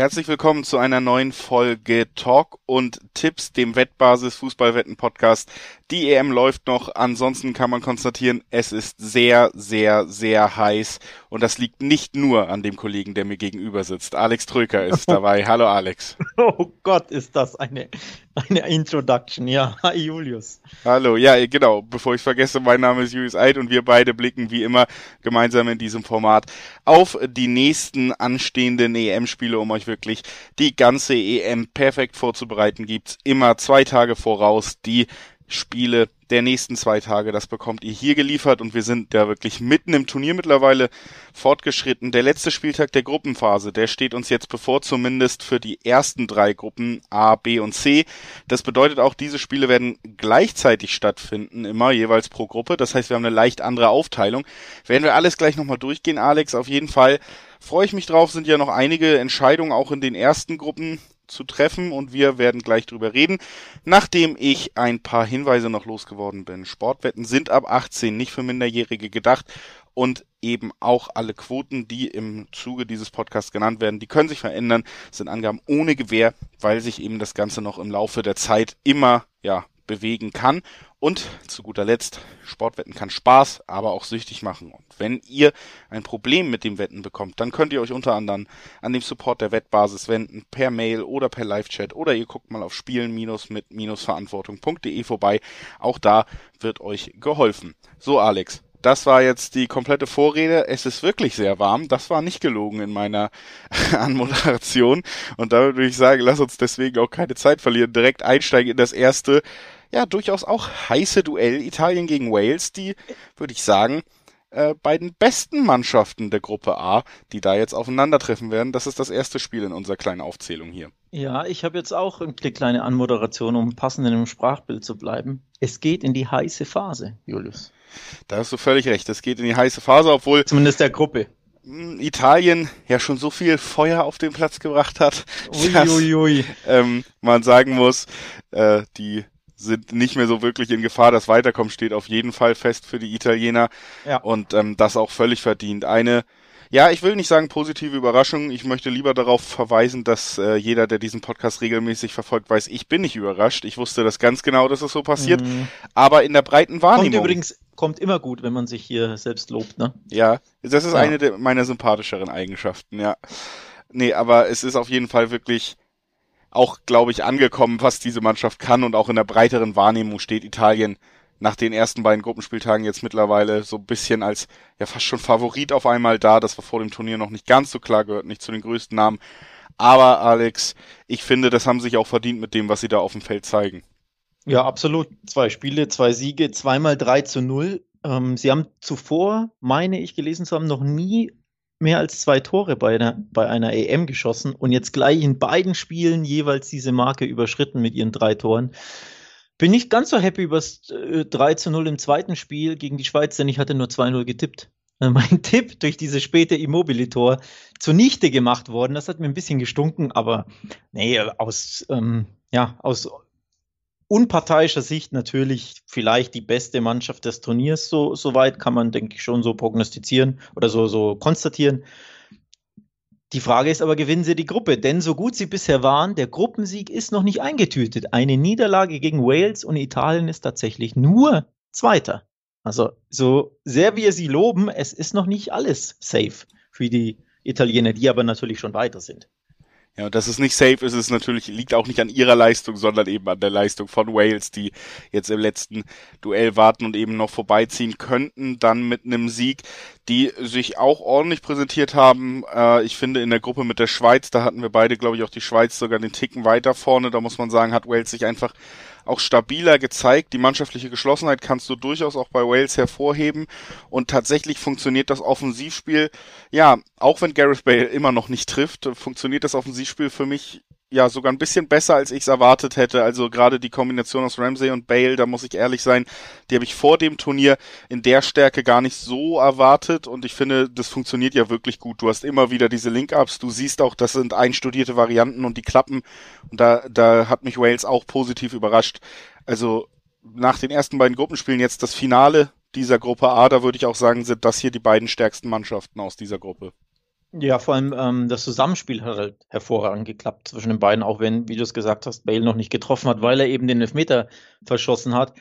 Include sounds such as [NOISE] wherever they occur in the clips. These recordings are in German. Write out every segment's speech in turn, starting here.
Herzlich willkommen zu einer neuen Folge Talk und Tipps, dem Wettbasis Fußballwetten Podcast. Die EM läuft noch, ansonsten kann man konstatieren, es ist sehr, sehr, sehr heiß und das liegt nicht nur an dem Kollegen, der mir gegenüber sitzt. Alex Tröker ist [LAUGHS] dabei. Hallo Alex. Oh Gott, ist das eine, eine Introduction. Ja, hi Julius. Hallo, ja, genau. Bevor ich vergesse, mein Name ist Julius Eid und wir beide blicken wie immer gemeinsam in diesem Format auf die nächsten anstehenden EM-Spiele, um euch wirklich die ganze EM perfekt vorzubereiten. Gibt's immer zwei Tage voraus die Spiele der nächsten zwei Tage. Das bekommt ihr hier geliefert und wir sind da wirklich mitten im Turnier mittlerweile fortgeschritten. Der letzte Spieltag der Gruppenphase, der steht uns jetzt bevor, zumindest für die ersten drei Gruppen A, B und C. Das bedeutet auch, diese Spiele werden gleichzeitig stattfinden, immer jeweils pro Gruppe. Das heißt, wir haben eine leicht andere Aufteilung. Werden wir alles gleich nochmal durchgehen, Alex. Auf jeden Fall freue ich mich drauf. Sind ja noch einige Entscheidungen auch in den ersten Gruppen zu treffen und wir werden gleich drüber reden. Nachdem ich ein paar Hinweise noch losgeworden bin. Sportwetten sind ab 18 nicht für Minderjährige gedacht und eben auch alle Quoten, die im Zuge dieses Podcasts genannt werden, die können sich verändern, sind Angaben ohne Gewähr, weil sich eben das Ganze noch im Laufe der Zeit immer, ja, bewegen kann. Und zu guter Letzt, Sportwetten kann Spaß, aber auch süchtig machen. Und wenn ihr ein Problem mit dem Wetten bekommt, dann könnt ihr euch unter anderem an dem Support der Wettbasis wenden, per Mail oder per Live-Chat oder ihr guckt mal auf spielen-mit-verantwortung.de vorbei. Auch da wird euch geholfen. So, Alex, das war jetzt die komplette Vorrede. Es ist wirklich sehr warm. Das war nicht gelogen in meiner [LAUGHS] Anmoderation. Und damit würde ich sagen, lass uns deswegen auch keine Zeit verlieren. Direkt einsteigen in das erste ja durchaus auch heiße Duell Italien gegen Wales, die, würde ich sagen, äh, beiden besten Mannschaften der Gruppe A, die da jetzt aufeinandertreffen werden. Das ist das erste Spiel in unserer kleinen Aufzählung hier. Ja, ich habe jetzt auch eine kleine Anmoderation, um passend in dem Sprachbild zu bleiben. Es geht in die heiße Phase, Julius. Da hast du völlig recht. Es geht in die heiße Phase, obwohl. Zumindest der Gruppe. Hm, Italien ja schon so viel Feuer auf den Platz gebracht hat, ui, dass ui, ui. Ähm, man sagen muss, äh, die sind nicht mehr so wirklich in Gefahr. Das Weiterkommen steht auf jeden Fall fest für die Italiener. Ja. Und ähm, das auch völlig verdient. Eine, ja, ich will nicht sagen positive Überraschung. Ich möchte lieber darauf verweisen, dass äh, jeder, der diesen Podcast regelmäßig verfolgt, weiß, ich bin nicht überrascht. Ich wusste das ganz genau, dass es so passiert. Mhm. Aber in der breiten Wahrnehmung. Kommt übrigens, kommt immer gut, wenn man sich hier selbst lobt, ne? Ja, das ist ja. eine meiner sympathischeren Eigenschaften, ja. Nee, aber es ist auf jeden Fall wirklich auch, glaube ich, angekommen, was diese Mannschaft kann und auch in der breiteren Wahrnehmung steht Italien nach den ersten beiden Gruppenspieltagen jetzt mittlerweile so ein bisschen als ja fast schon Favorit auf einmal da. Das war vor dem Turnier noch nicht ganz so klar, gehört nicht zu den größten Namen. Aber Alex, ich finde, das haben sich auch verdient mit dem, was sie da auf dem Feld zeigen. Ja, absolut. Zwei Spiele, zwei Siege, zweimal 3 zu 0. Ähm, sie haben zuvor, meine ich gelesen zu haben, noch nie mehr als zwei Tore bei einer, bei einer EM geschossen und jetzt gleich in beiden Spielen jeweils diese Marke überschritten mit ihren drei Toren. Bin nicht ganz so happy über das äh, 3 zu 0 im zweiten Spiel gegen die Schweiz, denn ich hatte nur 2-0 getippt. Äh, [LAUGHS] mein Tipp durch dieses späte Immobilitor zunichte gemacht worden. Das hat mir ein bisschen gestunken, aber nee, aus, ähm, ja, aus unparteiischer Sicht natürlich vielleicht die beste Mannschaft des Turniers. So, soweit kann man, denke ich, schon so prognostizieren oder so, so konstatieren. Die Frage ist aber, gewinnen sie die Gruppe? Denn so gut sie bisher waren, der Gruppensieg ist noch nicht eingetütet. Eine Niederlage gegen Wales und Italien ist tatsächlich nur Zweiter. Also so sehr wir sie loben, es ist noch nicht alles safe für die Italiener, die aber natürlich schon weiter sind. Ja, und dass es nicht safe ist, ist natürlich, liegt auch nicht an ihrer Leistung, sondern eben an der Leistung von Wales, die jetzt im letzten Duell warten und eben noch vorbeiziehen könnten, dann mit einem Sieg, die sich auch ordentlich präsentiert haben. Äh, ich finde in der Gruppe mit der Schweiz, da hatten wir beide, glaube ich, auch die Schweiz sogar den Ticken weiter vorne. Da muss man sagen, hat Wales sich einfach auch stabiler gezeigt. Die mannschaftliche Geschlossenheit kannst du durchaus auch bei Wales hervorheben. Und tatsächlich funktioniert das Offensivspiel, ja, auch wenn Gareth Bale immer noch nicht trifft, funktioniert das Offensivspiel für mich ja sogar ein bisschen besser, als ich es erwartet hätte. Also gerade die Kombination aus Ramsey und Bale, da muss ich ehrlich sein, die habe ich vor dem Turnier in der Stärke gar nicht so erwartet und ich finde, das funktioniert ja wirklich gut. Du hast immer wieder diese Link-Ups, du siehst auch, das sind einstudierte Varianten und die klappen und da, da hat mich Wales auch positiv überrascht. Also nach den ersten beiden Gruppenspielen jetzt das Finale dieser Gruppe A, da würde ich auch sagen, sind das hier die beiden stärksten Mannschaften aus dieser Gruppe. Ja, vor allem ähm, das Zusammenspiel hat halt hervorragend geklappt zwischen den beiden, auch wenn, wie du es gesagt hast, Bale noch nicht getroffen hat, weil er eben den Elfmeter verschossen hat.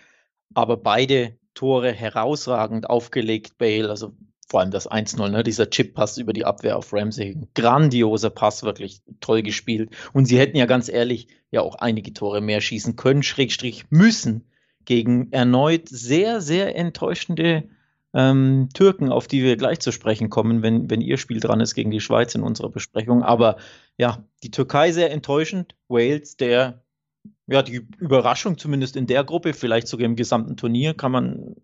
Aber beide Tore herausragend aufgelegt, Bale, also vor allem das 1-0, ne? dieser Chip-Pass über die Abwehr auf Ramsey. Grandioser Pass, wirklich toll gespielt. Und sie hätten ja ganz ehrlich ja auch einige Tore mehr schießen können, Schrägstrich müssen, gegen erneut sehr, sehr enttäuschende ähm, Türken, auf die wir gleich zu sprechen kommen, wenn, wenn ihr Spiel dran ist gegen die Schweiz in unserer Besprechung. Aber ja, die Türkei sehr enttäuschend, Wales, der ja, die Überraschung zumindest in der Gruppe, vielleicht sogar im gesamten Turnier, kann man,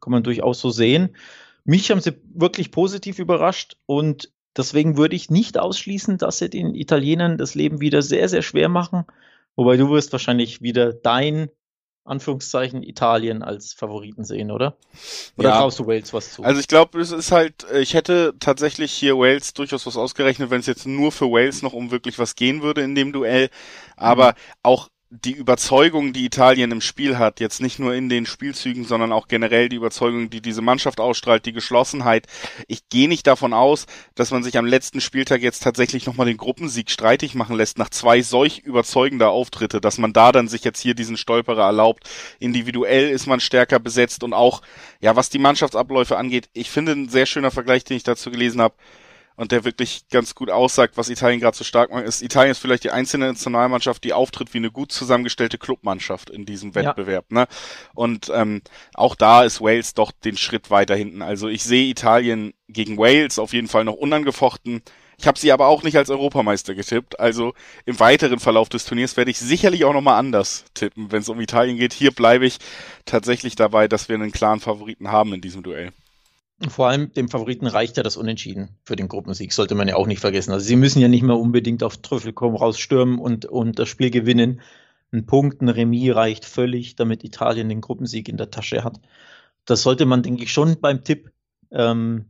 kann man durchaus so sehen. Mich haben sie wirklich positiv überrascht und deswegen würde ich nicht ausschließen, dass sie den Italienern das Leben wieder sehr, sehr schwer machen. Wobei du wirst wahrscheinlich wieder dein Anführungszeichen Italien als Favoriten sehen, oder? Oder ja. traust du Wales was zu? Also ich glaube, es ist halt, ich hätte tatsächlich hier Wales durchaus was ausgerechnet, wenn es jetzt nur für Wales noch um wirklich was gehen würde in dem Duell. Aber mhm. auch die Überzeugung, die Italien im Spiel hat, jetzt nicht nur in den Spielzügen, sondern auch generell die Überzeugung, die diese Mannschaft ausstrahlt, die Geschlossenheit. Ich gehe nicht davon aus, dass man sich am letzten Spieltag jetzt tatsächlich nochmal den Gruppensieg streitig machen lässt nach zwei solch überzeugender Auftritte, dass man da dann sich jetzt hier diesen Stolperer erlaubt. Individuell ist man stärker besetzt und auch, ja, was die Mannschaftsabläufe angeht, ich finde ein sehr schöner Vergleich, den ich dazu gelesen habe und der wirklich ganz gut aussagt, was Italien gerade so stark macht, ist, Italien ist vielleicht die einzelne Nationalmannschaft, die auftritt wie eine gut zusammengestellte Clubmannschaft in diesem Wettbewerb. Ja. Ne? Und ähm, auch da ist Wales doch den Schritt weiter hinten. Also ich sehe Italien gegen Wales auf jeden Fall noch unangefochten. Ich habe sie aber auch nicht als Europameister getippt. Also im weiteren Verlauf des Turniers werde ich sicherlich auch nochmal anders tippen, wenn es um Italien geht. Hier bleibe ich tatsächlich dabei, dass wir einen klaren Favoriten haben in diesem Duell. Vor allem dem Favoriten reicht ja das Unentschieden für den Gruppensieg, sollte man ja auch nicht vergessen. Also sie müssen ja nicht mehr unbedingt auf Trüffel kommen, rausstürmen und, und das Spiel gewinnen. Ein Punkt, ein Remis reicht völlig, damit Italien den Gruppensieg in der Tasche hat. Das sollte man, denke ich, schon beim Tipp ähm,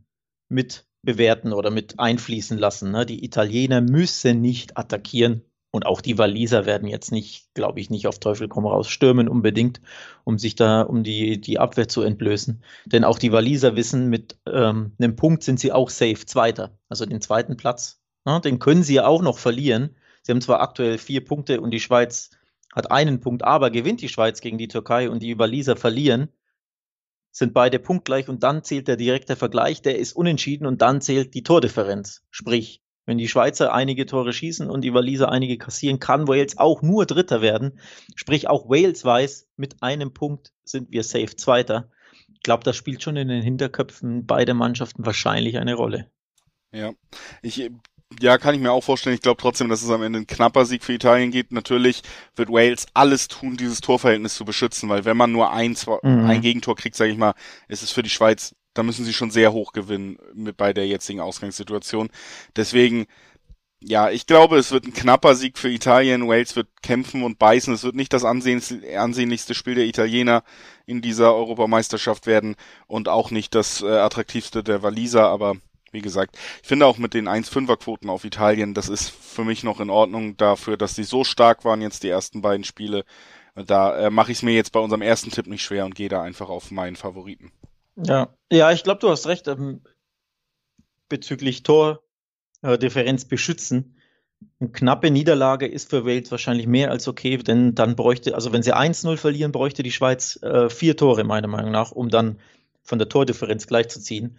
mit bewerten oder mit einfließen lassen. Ne? Die Italiener müssen nicht attackieren, und auch die Waliser werden jetzt nicht, glaube ich, nicht auf Teufel komm raus stürmen unbedingt, um sich da, um die, die Abwehr zu entblößen. Denn auch die Waliser wissen, mit ähm, einem Punkt sind sie auch safe Zweiter. Also den zweiten Platz, ja, den können sie ja auch noch verlieren. Sie haben zwar aktuell vier Punkte und die Schweiz hat einen Punkt, aber gewinnt die Schweiz gegen die Türkei und die Waliser verlieren, sind beide punktgleich und dann zählt der direkte Vergleich, der ist unentschieden und dann zählt die Tordifferenz. Sprich, wenn die Schweizer einige Tore schießen und die Waliser einige kassieren, kann Wales auch nur Dritter werden. Sprich, auch Wales weiß, mit einem Punkt sind wir safe Zweiter. Ich glaube, das spielt schon in den Hinterköpfen beider Mannschaften wahrscheinlich eine Rolle. Ja, ich ja, kann ich mir auch vorstellen. Ich glaube trotzdem, dass es am Ende ein knapper Sieg für Italien geht. Natürlich wird Wales alles tun, dieses Torverhältnis zu beschützen, weil wenn man nur ein, zwei, mhm. ein Gegentor kriegt, sage ich mal, ist es für die Schweiz da müssen sie schon sehr hoch gewinnen mit bei der jetzigen Ausgangssituation. Deswegen, ja, ich glaube, es wird ein knapper Sieg für Italien. Wales wird kämpfen und beißen. Es wird nicht das ansehnlichste Spiel der Italiener in dieser Europameisterschaft werden und auch nicht das äh, attraktivste der Waliser, aber wie gesagt, ich finde auch mit den 1-5er Quoten auf Italien, das ist für mich noch in Ordnung dafür, dass sie so stark waren jetzt die ersten beiden Spiele. Da äh, mache ich es mir jetzt bei unserem ersten Tipp nicht schwer und gehe da einfach auf meinen Favoriten. Ja, ja, ich glaube, du hast recht ähm, bezüglich Tordifferenz äh, beschützen. Eine knappe Niederlage ist für Wales wahrscheinlich mehr als okay, denn dann bräuchte, also wenn sie 1-0 verlieren, bräuchte die Schweiz äh, vier Tore, meiner Meinung nach, um dann von der Tordifferenz gleichzuziehen.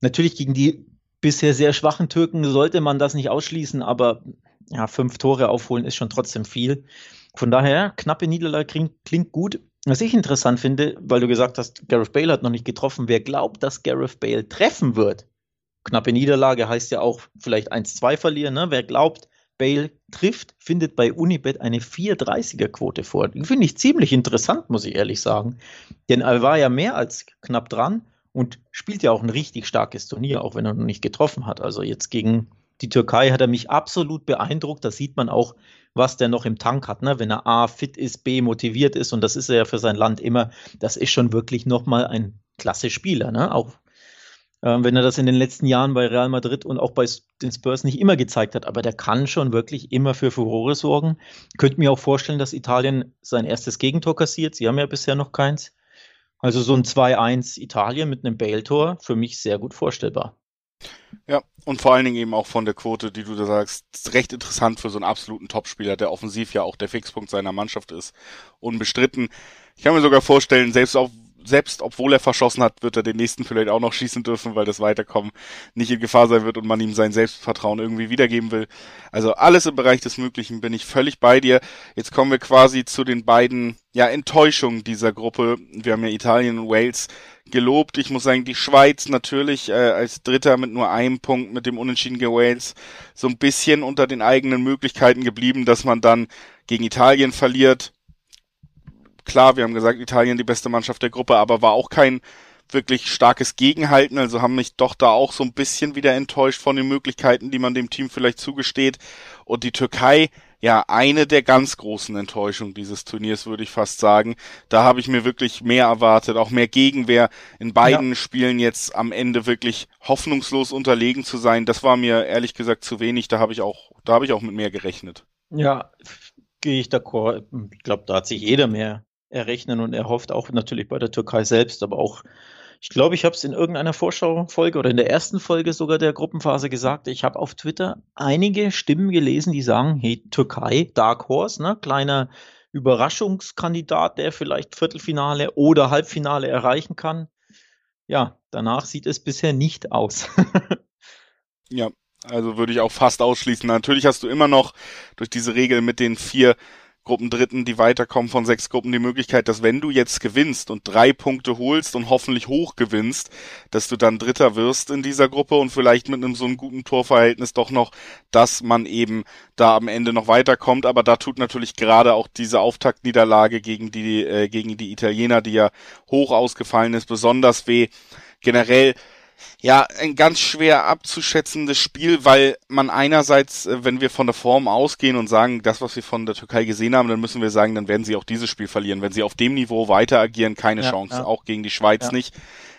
Natürlich gegen die bisher sehr schwachen Türken sollte man das nicht ausschließen, aber ja, fünf Tore aufholen ist schon trotzdem viel. Von daher, knappe Niederlage klingt, klingt gut. Was ich interessant finde, weil du gesagt hast, Gareth Bale hat noch nicht getroffen. Wer glaubt, dass Gareth Bale treffen wird? Knappe Niederlage heißt ja auch vielleicht 1-2 verlieren. Ne? Wer glaubt, Bale trifft, findet bei Unibet eine 4,30er-Quote vor. Finde ich ziemlich interessant, muss ich ehrlich sagen. Denn er war ja mehr als knapp dran und spielt ja auch ein richtig starkes Turnier, auch wenn er noch nicht getroffen hat. Also jetzt gegen die Türkei hat er mich absolut beeindruckt. Das sieht man auch was der noch im Tank hat, ne? wenn er A fit ist, B motiviert ist und das ist er ja für sein Land immer, das ist schon wirklich nochmal ein klasse Spieler, ne? auch äh, wenn er das in den letzten Jahren bei Real Madrid und auch bei den Spurs nicht immer gezeigt hat, aber der kann schon wirklich immer für Furore sorgen. Könnte mir auch vorstellen, dass Italien sein erstes Gegentor kassiert, sie haben ja bisher noch keins. Also so ein 2-1 Italien mit einem Bale-Tor, für mich sehr gut vorstellbar. Ja, und vor allen Dingen eben auch von der Quote, die du da sagst, recht interessant für so einen absoluten Topspieler, der offensiv ja auch der Fixpunkt seiner Mannschaft ist. Unbestritten. Ich kann mir sogar vorstellen, selbst auch selbst obwohl er verschossen hat, wird er den nächsten vielleicht auch noch schießen dürfen, weil das Weiterkommen nicht in Gefahr sein wird und man ihm sein Selbstvertrauen irgendwie wiedergeben will. Also alles im Bereich des Möglichen bin ich völlig bei dir. Jetzt kommen wir quasi zu den beiden ja, Enttäuschungen dieser Gruppe. Wir haben ja Italien und Wales gelobt. Ich muss sagen, die Schweiz natürlich äh, als Dritter mit nur einem Punkt mit dem Unentschieden gegen Wales so ein bisschen unter den eigenen Möglichkeiten geblieben, dass man dann gegen Italien verliert klar, wir haben gesagt, Italien die beste Mannschaft der Gruppe, aber war auch kein wirklich starkes Gegenhalten, also haben mich doch da auch so ein bisschen wieder enttäuscht von den Möglichkeiten, die man dem Team vielleicht zugesteht. Und die Türkei, ja, eine der ganz großen Enttäuschungen dieses Turniers, würde ich fast sagen. Da habe ich mir wirklich mehr erwartet, auch mehr Gegenwehr in beiden ja. Spielen jetzt am Ende wirklich hoffnungslos unterlegen zu sein. Das war mir ehrlich gesagt zu wenig. Da habe ich auch, da habe ich auch mit mehr gerechnet. Ja, gehe ich d'accord. Ich glaube, da hat sich jeder mehr errechnen und er hofft auch natürlich bei der Türkei selbst, aber auch, ich glaube, ich habe es in irgendeiner Vorschaufolge oder in der ersten Folge sogar der Gruppenphase gesagt, ich habe auf Twitter einige Stimmen gelesen, die sagen, hey, Türkei, Dark Horse, ne, kleiner Überraschungskandidat, der vielleicht Viertelfinale oder Halbfinale erreichen kann. Ja, danach sieht es bisher nicht aus. [LAUGHS] ja, also würde ich auch fast ausschließen. Natürlich hast du immer noch durch diese Regel mit den vier Gruppendritten, die weiterkommen von sechs Gruppen, die Möglichkeit, dass wenn du jetzt gewinnst und drei Punkte holst und hoffentlich hoch gewinnst, dass du dann Dritter wirst in dieser Gruppe und vielleicht mit einem so einem guten Torverhältnis doch noch, dass man eben da am Ende noch weiterkommt. Aber da tut natürlich gerade auch diese Auftaktniederlage gegen die, äh, gegen die Italiener, die ja hoch ausgefallen ist, besonders weh. Generell ja, ein ganz schwer abzuschätzendes Spiel, weil man einerseits, äh, wenn wir von der Form ausgehen und sagen, das, was wir von der Türkei gesehen haben, dann müssen wir sagen, dann werden sie auch dieses Spiel verlieren. Wenn sie auf dem Niveau weiter agieren, keine ja, Chance, ja. auch gegen die Schweiz ja. nicht.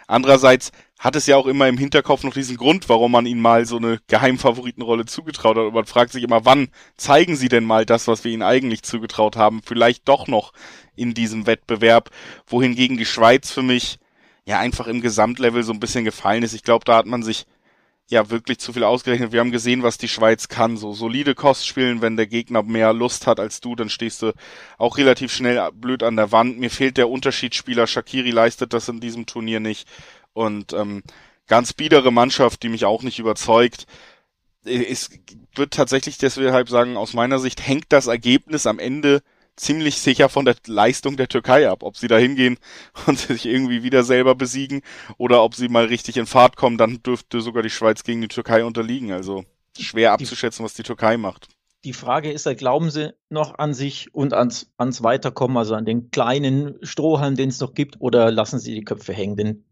Andererseits hat es ja auch immer im Hinterkopf noch diesen Grund, warum man ihnen mal so eine Geheimfavoritenrolle zugetraut hat. Und man fragt sich immer, wann zeigen sie denn mal das, was wir ihnen eigentlich zugetraut haben? Vielleicht doch noch in diesem Wettbewerb, wohingegen die Schweiz für mich ja einfach im Gesamtlevel so ein bisschen gefallen ist. Ich glaube, da hat man sich ja wirklich zu viel ausgerechnet. Wir haben gesehen, was die Schweiz kann. So solide Kost spielen, wenn der Gegner mehr Lust hat als du, dann stehst du auch relativ schnell blöd an der Wand. Mir fehlt der Unterschiedsspieler. Shakiri leistet das in diesem Turnier nicht. Und ähm, ganz biedere Mannschaft, die mich auch nicht überzeugt. Es wird tatsächlich deshalb sagen, aus meiner Sicht hängt das Ergebnis am Ende ziemlich sicher von der Leistung der Türkei ab. Ob sie da hingehen [LAUGHS] und sich irgendwie wieder selber besiegen oder ob sie mal richtig in Fahrt kommen, dann dürfte sogar die Schweiz gegen die Türkei unterliegen. Also schwer abzuschätzen, was die Türkei macht. Die Frage ist, glauben Sie noch an sich und ans, ans Weiterkommen, also an den kleinen Strohhalm, den es noch gibt, oder lassen Sie die Köpfe hängen? Denn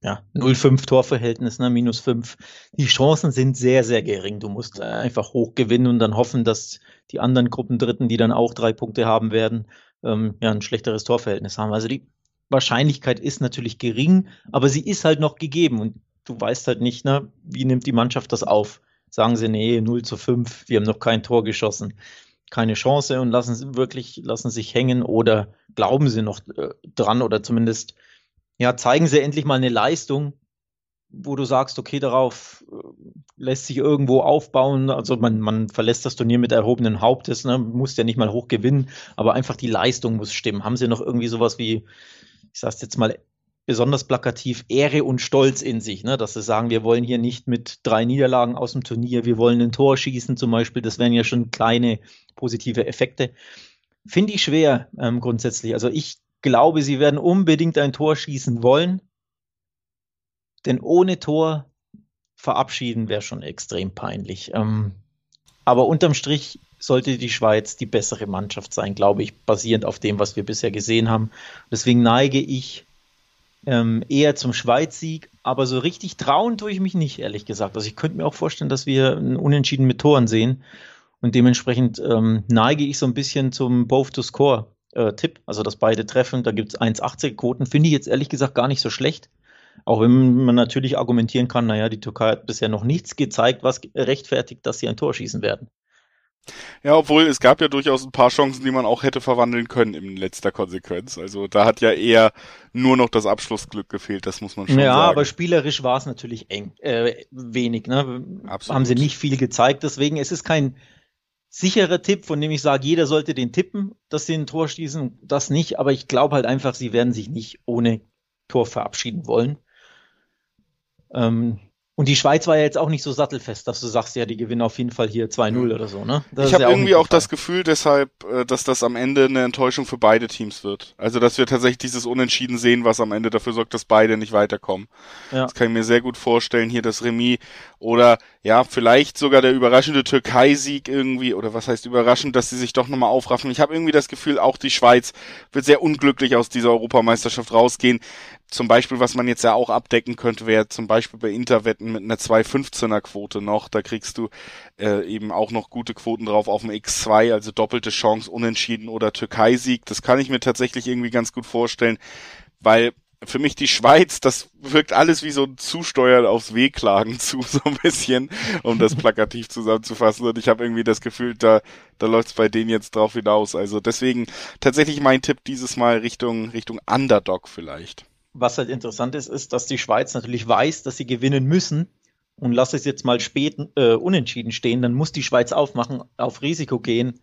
ja, 0,5 Torverhältnis, ne, minus 5. Die Chancen sind sehr, sehr gering. Du musst einfach hoch gewinnen und dann hoffen, dass die anderen Gruppendritten, die dann auch drei Punkte haben werden, ähm, ja, ein schlechteres Torverhältnis haben. Also die Wahrscheinlichkeit ist natürlich gering, aber sie ist halt noch gegeben und du weißt halt nicht, ne, wie nimmt die Mannschaft das auf? Sagen sie, nee, 0 zu 5, wir haben noch kein Tor geschossen. Keine Chance und lassen sie wirklich, lassen sich hängen oder glauben sie noch äh, dran oder zumindest ja, zeigen sie endlich mal eine Leistung, wo du sagst, okay, darauf äh, lässt sich irgendwo aufbauen. Also man, man verlässt das Turnier mit erhobenen Hauptes, ne? muss ja nicht mal hoch gewinnen, aber einfach die Leistung muss stimmen. Haben sie noch irgendwie sowas wie, ich sag's jetzt mal besonders plakativ, Ehre und Stolz in sich, ne? dass sie sagen, wir wollen hier nicht mit drei Niederlagen aus dem Turnier, wir wollen ein Tor schießen zum Beispiel, das wären ja schon kleine positive Effekte. Finde ich schwer ähm, grundsätzlich. Also ich glaube, sie werden unbedingt ein Tor schießen wollen. Denn ohne Tor verabschieden wäre schon extrem peinlich. Ähm, aber unterm Strich sollte die Schweiz die bessere Mannschaft sein, glaube ich, basierend auf dem, was wir bisher gesehen haben. Deswegen neige ich ähm, eher zum Schweiz-Sieg, aber so richtig trauen tue ich mich nicht, ehrlich gesagt. Also ich könnte mir auch vorstellen, dass wir einen Unentschieden mit Toren sehen. Und dementsprechend ähm, neige ich so ein bisschen zum Both to Score äh, also dass beide treffen. Da gibt es 1,80 Quoten, finde ich jetzt ehrlich gesagt gar nicht so schlecht. Auch wenn man natürlich argumentieren kann, naja, die Türkei hat bisher noch nichts gezeigt, was rechtfertigt, dass sie ein Tor schießen werden. Ja, obwohl es gab ja durchaus ein paar Chancen, die man auch hätte verwandeln können in letzter Konsequenz. Also da hat ja eher nur noch das Abschlussglück gefehlt, das muss man schon ja, sagen. Ja, aber spielerisch war es natürlich eng, äh, wenig. Ne? Absolut. Haben sie nicht viel gezeigt, deswegen es ist kein sicherer Tipp, von dem ich sage, jeder sollte den tippen, dass sie ein Tor schießen, das nicht, aber ich glaube halt einfach, sie werden sich nicht ohne Tor verabschieden wollen. Ähm, und die Schweiz war ja jetzt auch nicht so sattelfest, dass du sagst, ja, die gewinnen auf jeden Fall hier 2-0 mhm. oder so, ne? Das ich habe ja irgendwie auch das Gefühl deshalb, äh, dass das am Ende eine Enttäuschung für beide Teams wird. Also, dass wir tatsächlich dieses Unentschieden sehen, was am Ende dafür sorgt, dass beide nicht weiterkommen. Ja. Das kann ich mir sehr gut vorstellen, hier das Remis oder ja, vielleicht sogar der überraschende Türkei-Sieg irgendwie, oder was heißt überraschend, dass sie sich doch nochmal aufraffen. Ich habe irgendwie das Gefühl, auch die Schweiz wird sehr unglücklich aus dieser Europameisterschaft rausgehen zum Beispiel, was man jetzt ja auch abdecken könnte, wäre zum Beispiel bei Interwetten mit einer 2,15er Quote noch. Da kriegst du äh, eben auch noch gute Quoten drauf auf dem X2, also doppelte Chance, Unentschieden oder Türkei-Sieg. Das kann ich mir tatsächlich irgendwie ganz gut vorstellen, weil für mich die Schweiz, das wirkt alles wie so ein Zusteuern aufs Wehklagen [LAUGHS] zu, so ein bisschen, um das plakativ zusammenzufassen. Und ich habe irgendwie das Gefühl, da, da läuft's bei denen jetzt drauf hinaus. Also deswegen tatsächlich mein Tipp dieses Mal Richtung, Richtung Underdog vielleicht was halt interessant ist, ist, dass die Schweiz natürlich weiß, dass sie gewinnen müssen. Und lass es jetzt mal spät äh, unentschieden stehen, dann muss die Schweiz aufmachen, auf Risiko gehen.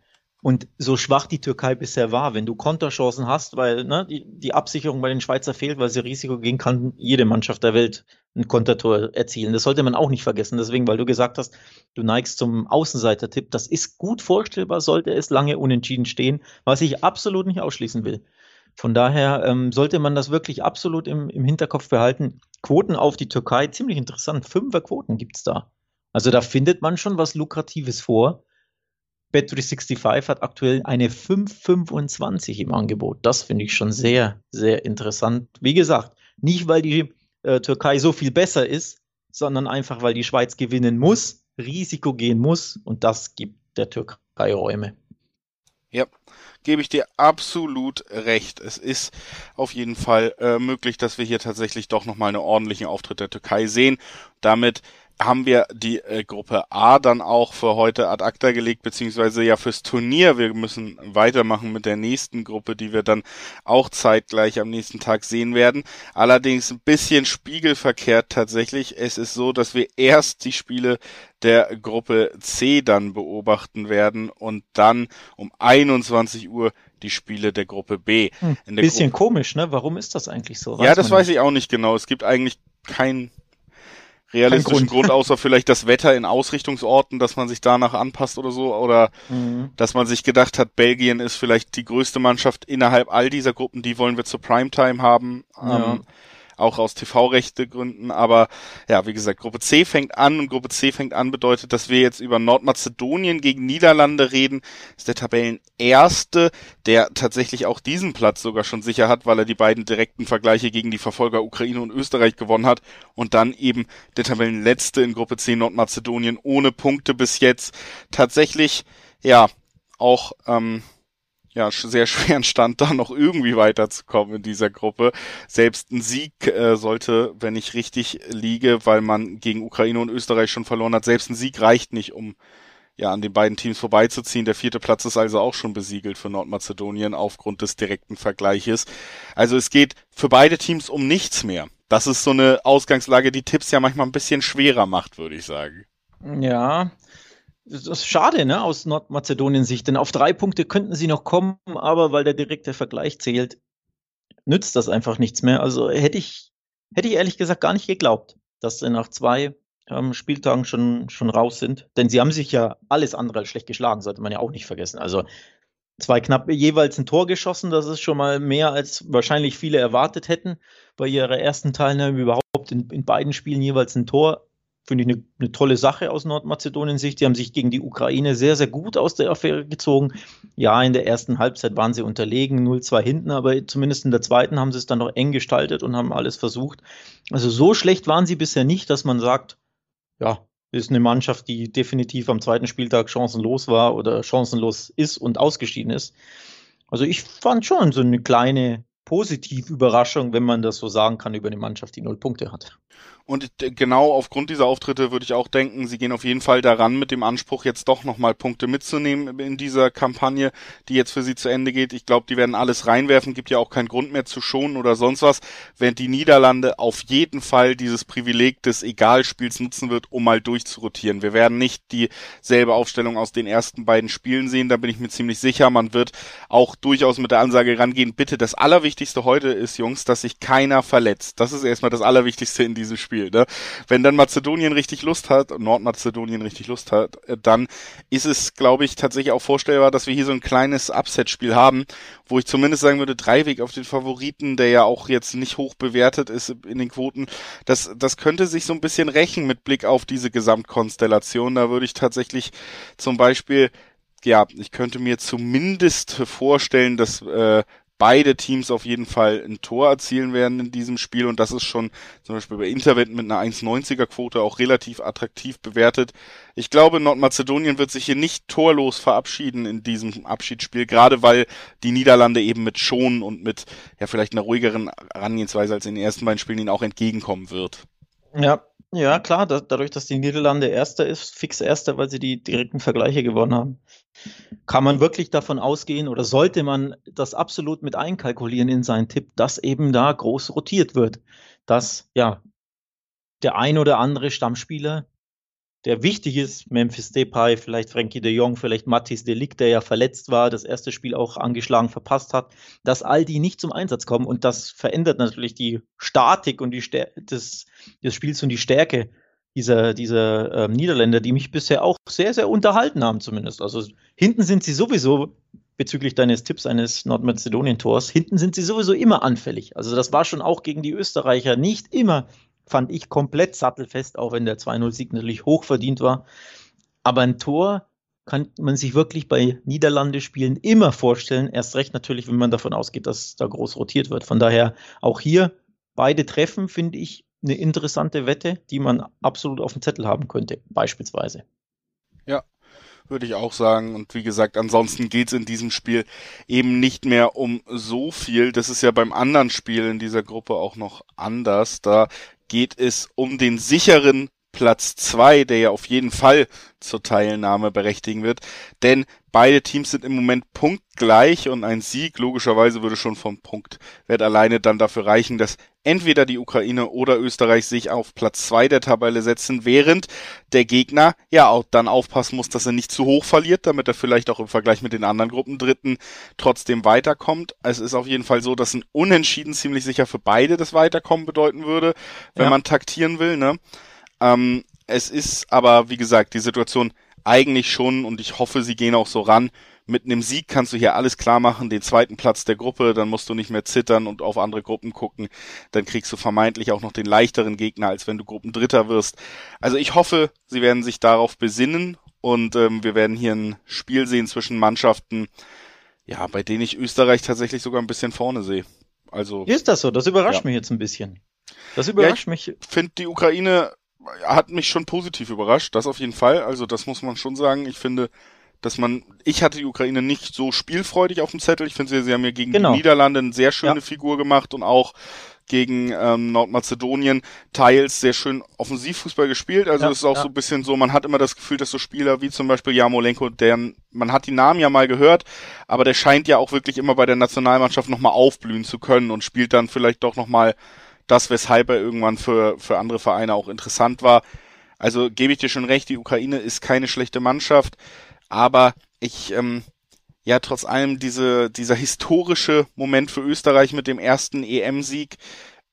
Und so schwach die Türkei bisher war, wenn du Konterchancen hast, weil ne, die, die Absicherung bei den Schweizer fehlt, weil sie Risiko gehen kann, jede Mannschaft der Welt ein Kontertor erzielen. Das sollte man auch nicht vergessen. Deswegen, weil du gesagt hast, du neigst zum Außenseiter-Tipp. Das ist gut vorstellbar, sollte es lange unentschieden stehen, was ich absolut nicht ausschließen will. Von daher ähm, sollte man das wirklich absolut im, im Hinterkopf behalten. Quoten auf die Türkei, ziemlich interessant. Fünferquoten gibt es da. Also da findet man schon was Lukratives vor. Bet365 hat aktuell eine 5,25 im Angebot. Das finde ich schon sehr, sehr interessant. Wie gesagt, nicht weil die äh, Türkei so viel besser ist, sondern einfach weil die Schweiz gewinnen muss, Risiko gehen muss und das gibt der Türkei Räume. Ja, gebe ich dir absolut recht. Es ist auf jeden Fall äh, möglich, dass wir hier tatsächlich doch nochmal einen ordentlichen Auftritt der Türkei sehen. Damit haben wir die äh, Gruppe A dann auch für heute ad acta gelegt, beziehungsweise ja fürs Turnier. Wir müssen weitermachen mit der nächsten Gruppe, die wir dann auch zeitgleich am nächsten Tag sehen werden. Allerdings ein bisschen spiegelverkehrt tatsächlich. Es ist so, dass wir erst die Spiele der Gruppe C dann beobachten werden und dann um 21 Uhr die Spiele der Gruppe B. Hm, bisschen Gruppe komisch, ne? Warum ist das eigentlich so? Weiß ja, das weiß ich auch nicht genau. Es gibt eigentlich kein realistischen Grund. Grund. außer vielleicht das Wetter in Ausrichtungsorten, dass man sich danach anpasst oder so, oder mhm. dass man sich gedacht hat, Belgien ist vielleicht die größte Mannschaft innerhalb all dieser Gruppen, die wollen wir zur Primetime haben. Ja. Ähm, auch aus TV-Rechte-Gründen. Aber ja, wie gesagt, Gruppe C fängt an und Gruppe C fängt an bedeutet, dass wir jetzt über Nordmazedonien gegen Niederlande reden. Das ist der Tabellenerste, der tatsächlich auch diesen Platz sogar schon sicher hat, weil er die beiden direkten Vergleiche gegen die Verfolger Ukraine und Österreich gewonnen hat. Und dann eben der Tabellenletzte in Gruppe C Nordmazedonien ohne Punkte bis jetzt. Tatsächlich, ja, auch ähm, ja, sehr [LAUGHS] schweren Stand, da noch irgendwie weiterzukommen in dieser Gruppe. Selbst ein Sieg äh, sollte, wenn ich richtig liege, weil man gegen Ukraine und Österreich schon verloren hat, selbst ein Sieg reicht nicht, um ja an den beiden Teams vorbeizuziehen. Der vierte Platz ist also auch schon besiegelt für Nordmazedonien aufgrund des direkten Vergleiches. Also es geht für beide Teams um nichts mehr. Das ist so eine Ausgangslage, die Tipps ja manchmal ein bisschen schwerer macht, würde ich sagen. Ja, das ist schade, ne, aus Nordmazedonien Sicht, denn auf drei Punkte könnten sie noch kommen, aber weil der direkte Vergleich zählt, nützt das einfach nichts mehr. Also hätte ich, hätte ich ehrlich gesagt gar nicht geglaubt, dass sie nach zwei ähm, Spieltagen schon, schon raus sind. Denn sie haben sich ja alles andere als schlecht geschlagen, sollte man ja auch nicht vergessen. Also zwei knapp jeweils ein Tor geschossen, das ist schon mal mehr, als wahrscheinlich viele erwartet hätten. Bei ihrer ersten Teilnahme überhaupt in, in beiden Spielen jeweils ein Tor finde ich eine, eine, tolle Sache aus Nordmazedonien Sicht. Die haben sich gegen die Ukraine sehr, sehr gut aus der Affäre gezogen. Ja, in der ersten Halbzeit waren sie unterlegen, 0-2 hinten, aber zumindest in der zweiten haben sie es dann noch eng gestaltet und haben alles versucht. Also so schlecht waren sie bisher nicht, dass man sagt, ja, ist eine Mannschaft, die definitiv am zweiten Spieltag chancenlos war oder chancenlos ist und ausgeschieden ist. Also ich fand schon so eine kleine Positivüberraschung, wenn man das so sagen kann, über eine Mannschaft, die null Punkte hat. Und genau aufgrund dieser Auftritte würde ich auch denken, sie gehen auf jeden Fall daran mit dem Anspruch, jetzt doch nochmal Punkte mitzunehmen in dieser Kampagne, die jetzt für sie zu Ende geht. Ich glaube, die werden alles reinwerfen, gibt ja auch keinen Grund mehr zu schonen oder sonst was, während die Niederlande auf jeden Fall dieses Privileg des Egalspiels nutzen wird, um mal durchzurotieren. Wir werden nicht dieselbe Aufstellung aus den ersten beiden Spielen sehen, da bin ich mir ziemlich sicher. Man wird auch durchaus mit der Ansage rangehen, bitte, das Allerwichtigste heute ist, Jungs, dass sich keiner verletzt. Das ist erstmal das Allerwichtigste in diesem Spiel. Spiel. Ne? Wenn dann Mazedonien richtig Lust hat, Nordmazedonien richtig Lust hat, äh, dann ist es, glaube ich, tatsächlich auch vorstellbar, dass wir hier so ein kleines Upset-Spiel haben, wo ich zumindest sagen würde, Dreiweg auf den Favoriten, der ja auch jetzt nicht hoch bewertet ist in den Quoten, das, das könnte sich so ein bisschen rächen mit Blick auf diese Gesamtkonstellation. Da würde ich tatsächlich zum Beispiel ja, ich könnte mir zumindest vorstellen, dass äh, beide Teams auf jeden Fall ein Tor erzielen werden in diesem Spiel und das ist schon zum Beispiel bei Intervent mit einer 1,90er Quote auch relativ attraktiv bewertet. Ich glaube, Nordmazedonien wird sich hier nicht torlos verabschieden in diesem Abschiedsspiel, gerade weil die Niederlande eben mit Schonen und mit ja vielleicht einer ruhigeren Herangehensweise als in den ersten beiden Spielen ihnen auch entgegenkommen wird. Ja, ja, klar, da, dadurch, dass die Niederlande Erster ist, fix Erster, weil sie die direkten Vergleiche gewonnen haben. Kann man wirklich davon ausgehen oder sollte man das absolut mit einkalkulieren in seinen Tipp, dass eben da groß rotiert wird? Dass ja der ein oder andere Stammspieler, der wichtig ist, Memphis Depay, vielleicht Frankie de Jong, vielleicht Mattis Delict, der ja verletzt war, das erste Spiel auch angeschlagen verpasst hat, dass all die nicht zum Einsatz kommen und das verändert natürlich die Statik und die Stär des, des Spiels und die Stärke dieser, dieser ähm, Niederländer, die mich bisher auch sehr, sehr unterhalten haben, zumindest. Also hinten sind sie sowieso, bezüglich deines Tipps eines Nordmazedonien-Tors, hinten sind sie sowieso immer anfällig. Also das war schon auch gegen die Österreicher nicht immer, fand ich, komplett sattelfest, auch wenn der 2-0-Sieg natürlich hoch verdient war. Aber ein Tor kann man sich wirklich bei Niederlande-Spielen immer vorstellen. Erst recht natürlich, wenn man davon ausgeht, dass da groß rotiert wird. Von daher auch hier beide Treffen, finde ich, eine interessante Wette, die man absolut auf dem Zettel haben könnte, beispielsweise. Ja, würde ich auch sagen. Und wie gesagt, ansonsten geht's in diesem Spiel eben nicht mehr um so viel. Das ist ja beim anderen Spiel in dieser Gruppe auch noch anders. Da geht es um den sicheren Platz zwei, der ja auf jeden Fall zur Teilnahme berechtigen wird. Denn beide Teams sind im Moment punktgleich und ein Sieg logischerweise würde schon vom Punktwert alleine dann dafür reichen, dass entweder die Ukraine oder Österreich sich auf Platz zwei der Tabelle setzen, während der Gegner ja auch dann aufpassen muss, dass er nicht zu hoch verliert, damit er vielleicht auch im Vergleich mit den anderen Gruppendritten trotzdem weiterkommt. Es ist auf jeden Fall so, dass ein Unentschieden ziemlich sicher für beide das Weiterkommen bedeuten würde, wenn ja. man taktieren will, ne? Ähm, es ist aber, wie gesagt, die Situation eigentlich schon, und ich hoffe, sie gehen auch so ran, mit einem Sieg kannst du hier alles klar machen, den zweiten Platz der Gruppe, dann musst du nicht mehr zittern und auf andere Gruppen gucken, dann kriegst du vermeintlich auch noch den leichteren Gegner, als wenn du Gruppendritter wirst. Also ich hoffe, sie werden sich darauf besinnen und ähm, wir werden hier ein Spiel sehen zwischen Mannschaften, ja, bei denen ich Österreich tatsächlich sogar ein bisschen vorne sehe. Also ist das so? Das überrascht ja. mich jetzt ein bisschen. Das überrascht ja, ich mich. Finde die Ukraine hat mich schon positiv überrascht, das auf jeden Fall. Also das muss man schon sagen. Ich finde, dass man, ich hatte die Ukraine nicht so spielfreudig auf dem Zettel. Ich finde, sie, sie haben ja gegen genau. die Niederlande eine sehr schöne ja. Figur gemacht und auch gegen ähm, Nordmazedonien teils sehr schön Offensivfußball gespielt. Also ja, es ist auch ja. so ein bisschen so, man hat immer das Gefühl, dass so Spieler wie zum Beispiel Jamolenko, deren, man hat die Namen ja mal gehört, aber der scheint ja auch wirklich immer bei der Nationalmannschaft nochmal aufblühen zu können und spielt dann vielleicht doch nochmal das, weshalb er irgendwann für, für andere Vereine auch interessant war. Also gebe ich dir schon recht, die Ukraine ist keine schlechte Mannschaft, aber ich, ähm, ja, trotz allem diese, dieser historische Moment für Österreich mit dem ersten EM-Sieg,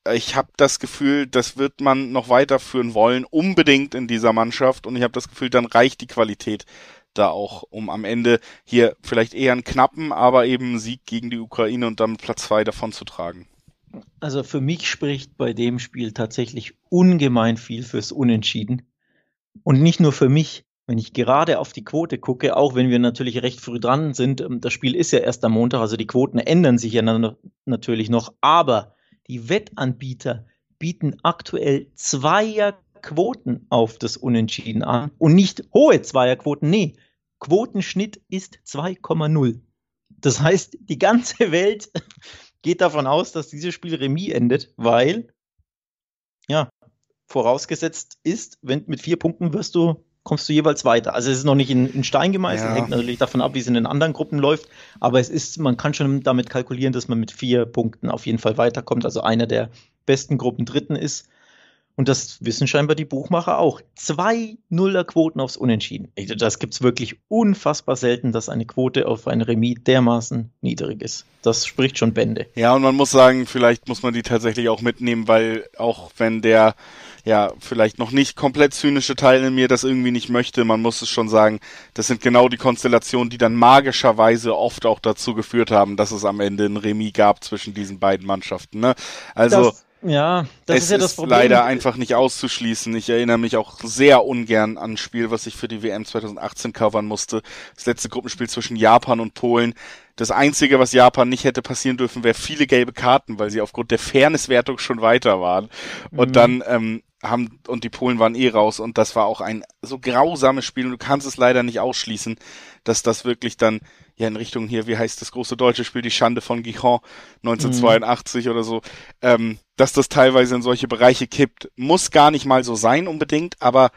äh, ich habe das Gefühl, das wird man noch weiterführen wollen, unbedingt in dieser Mannschaft. Und ich habe das Gefühl, dann reicht die Qualität da auch, um am Ende hier vielleicht eher einen knappen, aber eben einen Sieg gegen die Ukraine und dann Platz zwei davon zu tragen. Also für mich spricht bei dem Spiel tatsächlich ungemein viel fürs Unentschieden. Und nicht nur für mich. Wenn ich gerade auf die Quote gucke, auch wenn wir natürlich recht früh dran sind, ähm, das Spiel ist ja erst am Montag, also die Quoten ändern sich ja natürlich noch, aber die Wettanbieter bieten aktuell Zweierquoten auf das Unentschieden an und nicht hohe Zweierquoten, nee, Quotenschnitt ist 2,0. Das heißt, die ganze Welt geht davon aus, dass dieses Spiel Remis endet, weil, ja, vorausgesetzt ist, wenn mit vier Punkten wirst du, kommst du jeweils weiter. Also es ist noch nicht in, in Stein gemeißelt, ja. hängt natürlich davon ab, wie es in den anderen Gruppen läuft, aber es ist, man kann schon damit kalkulieren, dass man mit vier Punkten auf jeden Fall weiterkommt, also einer der besten Gruppen Dritten ist. Und das wissen scheinbar die Buchmacher auch. Zwei Nullerquoten aufs Unentschieden. Das gibt es wirklich unfassbar selten, dass eine Quote auf ein Remis dermaßen niedrig ist. Das spricht schon Bände. Ja, und man muss sagen, vielleicht muss man die tatsächlich auch mitnehmen, weil auch wenn der ja, vielleicht noch nicht komplett zynische Teil in mir das irgendwie nicht möchte, man muss es schon sagen, das sind genau die Konstellationen, die dann magischerweise oft auch dazu geführt haben, dass es am Ende ein Remis gab zwischen diesen beiden Mannschaften. Ne? Also das ja, das es ist ja das Problem. leider einfach nicht auszuschließen. Ich erinnere mich auch sehr ungern an ein Spiel, was ich für die WM 2018 covern musste. Das letzte Gruppenspiel zwischen Japan und Polen. Das einzige, was Japan nicht hätte passieren dürfen, wäre viele gelbe Karten, weil sie aufgrund der Fairnesswertung schon weiter waren. Und mhm. dann ähm, haben und die Polen waren eh raus und das war auch ein so grausames Spiel und du kannst es leider nicht ausschließen, dass das wirklich dann ja in Richtung hier, wie heißt das große deutsche Spiel, die Schande von Gijon 1982 mhm. oder so, ähm, dass das teilweise in solche Bereiche kippt. Muss gar nicht mal so sein unbedingt, aber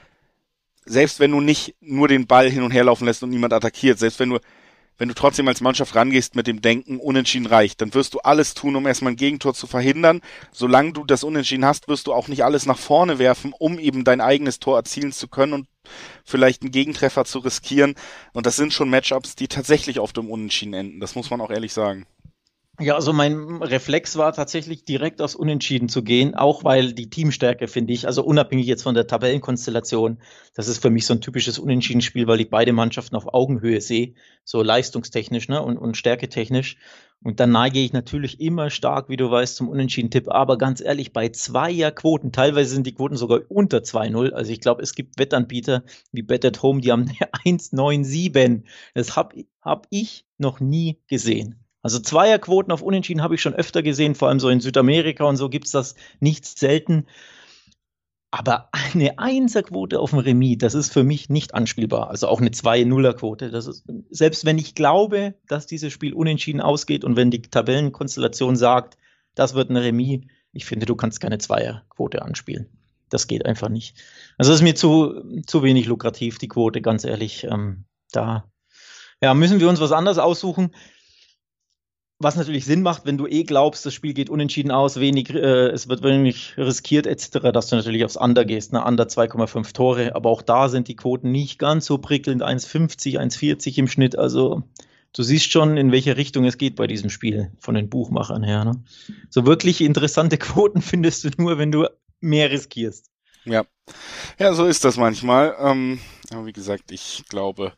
selbst wenn du nicht nur den Ball hin und her laufen lässt und niemand attackiert, selbst wenn du wenn du trotzdem als Mannschaft rangehst mit dem Denken, unentschieden reicht, dann wirst du alles tun, um erstmal ein Gegentor zu verhindern. Solange du das Unentschieden hast, wirst du auch nicht alles nach vorne werfen, um eben dein eigenes Tor erzielen zu können und vielleicht einen Gegentreffer zu riskieren. Und das sind schon Matchups, die tatsächlich auf dem Unentschieden enden. Das muss man auch ehrlich sagen. Ja, also mein Reflex war tatsächlich direkt aufs Unentschieden zu gehen, auch weil die Teamstärke, finde ich, also unabhängig jetzt von der Tabellenkonstellation, das ist für mich so ein typisches Unentschiedenspiel, weil ich beide Mannschaften auf Augenhöhe sehe, so leistungstechnisch ne, und, und stärketechnisch. Und dann neige ich natürlich immer stark, wie du weißt, zum Unentschieden-Tipp. Aber ganz ehrlich, bei Zweierquoten, teilweise sind die Quoten sogar unter 2-0. Also ich glaube, es gibt Wettanbieter wie Bet at Home, die haben [LAUGHS] 1,97. Das habe hab ich noch nie gesehen. Also Zweierquoten auf Unentschieden habe ich schon öfter gesehen, vor allem so in Südamerika und so gibt es das nicht selten. Aber eine Einserquote auf dem Remis, das ist für mich nicht anspielbar. Also auch eine 2-0er-Quote. Das ist, selbst wenn ich glaube, dass dieses Spiel unentschieden ausgeht und wenn die Tabellenkonstellation sagt, das wird ein Remis, ich finde, du kannst keine Zweierquote anspielen. Das geht einfach nicht. Also das ist mir zu, zu wenig lukrativ, die Quote, ganz ehrlich. Ähm, da ja, müssen wir uns was anderes aussuchen. Was natürlich Sinn macht, wenn du eh glaubst, das Spiel geht unentschieden aus, wenig, äh, es wird wenig riskiert etc., dass du natürlich aufs Under gehst, ne? Under 2,5 Tore, aber auch da sind die Quoten nicht ganz so prickelnd, 1,50, 1,40 im Schnitt, also du siehst schon, in welche Richtung es geht bei diesem Spiel von den Buchmachern her. Ne? So wirklich interessante [LAUGHS] Quoten findest du nur, wenn du mehr riskierst. Ja, ja, so ist das manchmal. Ähm, aber wie gesagt, ich glaube,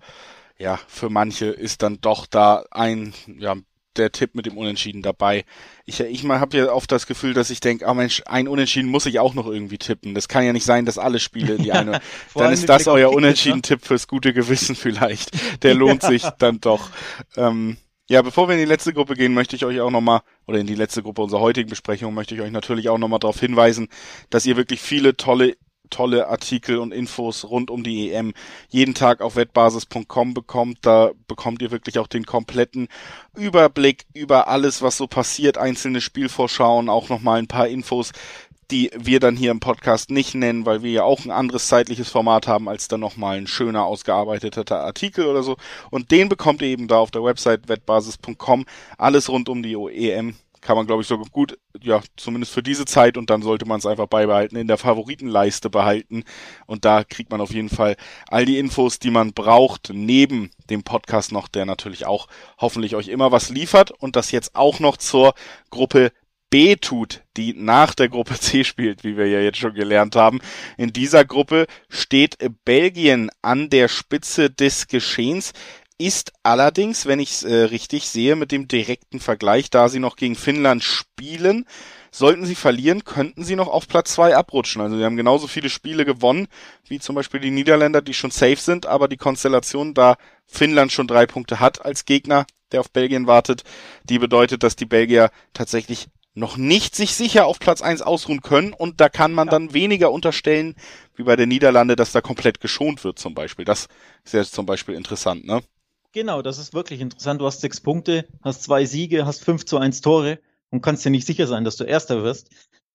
ja, für manche ist dann doch da ein ja, der Tipp mit dem Unentschieden dabei. Ich, ich habe ja oft das Gefühl, dass ich denke, ah oh Mensch, ein Unentschieden muss ich auch noch irgendwie tippen. Das kann ja nicht sein, dass alle Spiele in die eine. [LAUGHS] Ja, dann ist das euer ne? Unentschieden-Tipp fürs gute Gewissen [LAUGHS] vielleicht. Der lohnt sich dann doch. Ähm, ja, bevor wir in die letzte Gruppe gehen, möchte ich euch auch nochmal, oder in die letzte Gruppe unserer heutigen Besprechung, möchte ich euch natürlich auch nochmal darauf hinweisen, dass ihr wirklich viele tolle tolle Artikel und Infos rund um die EM jeden Tag auf wettbasis.com bekommt. Da bekommt ihr wirklich auch den kompletten Überblick über alles, was so passiert, einzelne Spielvorschauen, auch nochmal ein paar Infos, die wir dann hier im Podcast nicht nennen, weil wir ja auch ein anderes zeitliches Format haben als dann nochmal ein schöner ausgearbeiteter Artikel oder so. Und den bekommt ihr eben da auf der Website wettbasis.com. Alles rund um die EM kann man, glaube ich, so gut, ja, zumindest für diese Zeit und dann sollte man es einfach beibehalten, in der Favoritenleiste behalten. Und da kriegt man auf jeden Fall all die Infos, die man braucht, neben dem Podcast noch, der natürlich auch hoffentlich euch immer was liefert und das jetzt auch noch zur Gruppe B tut, die nach der Gruppe C spielt, wie wir ja jetzt schon gelernt haben. In dieser Gruppe steht Belgien an der Spitze des Geschehens ist allerdings, wenn ich es äh, richtig sehe, mit dem direkten Vergleich, da sie noch gegen Finnland spielen, sollten sie verlieren, könnten sie noch auf Platz zwei abrutschen. Also sie haben genauso viele Spiele gewonnen, wie zum Beispiel die Niederländer, die schon safe sind, aber die Konstellation, da Finnland schon drei Punkte hat als Gegner, der auf Belgien wartet, die bedeutet, dass die Belgier tatsächlich noch nicht sich sicher auf Platz eins ausruhen können und da kann man ja. dann weniger unterstellen, wie bei der Niederlande, dass da komplett geschont wird zum Beispiel. Das ist ja zum Beispiel interessant, ne? Genau, das ist wirklich interessant. Du hast sechs Punkte, hast zwei Siege, hast fünf zu eins Tore. und kannst dir nicht sicher sein, dass du Erster wirst,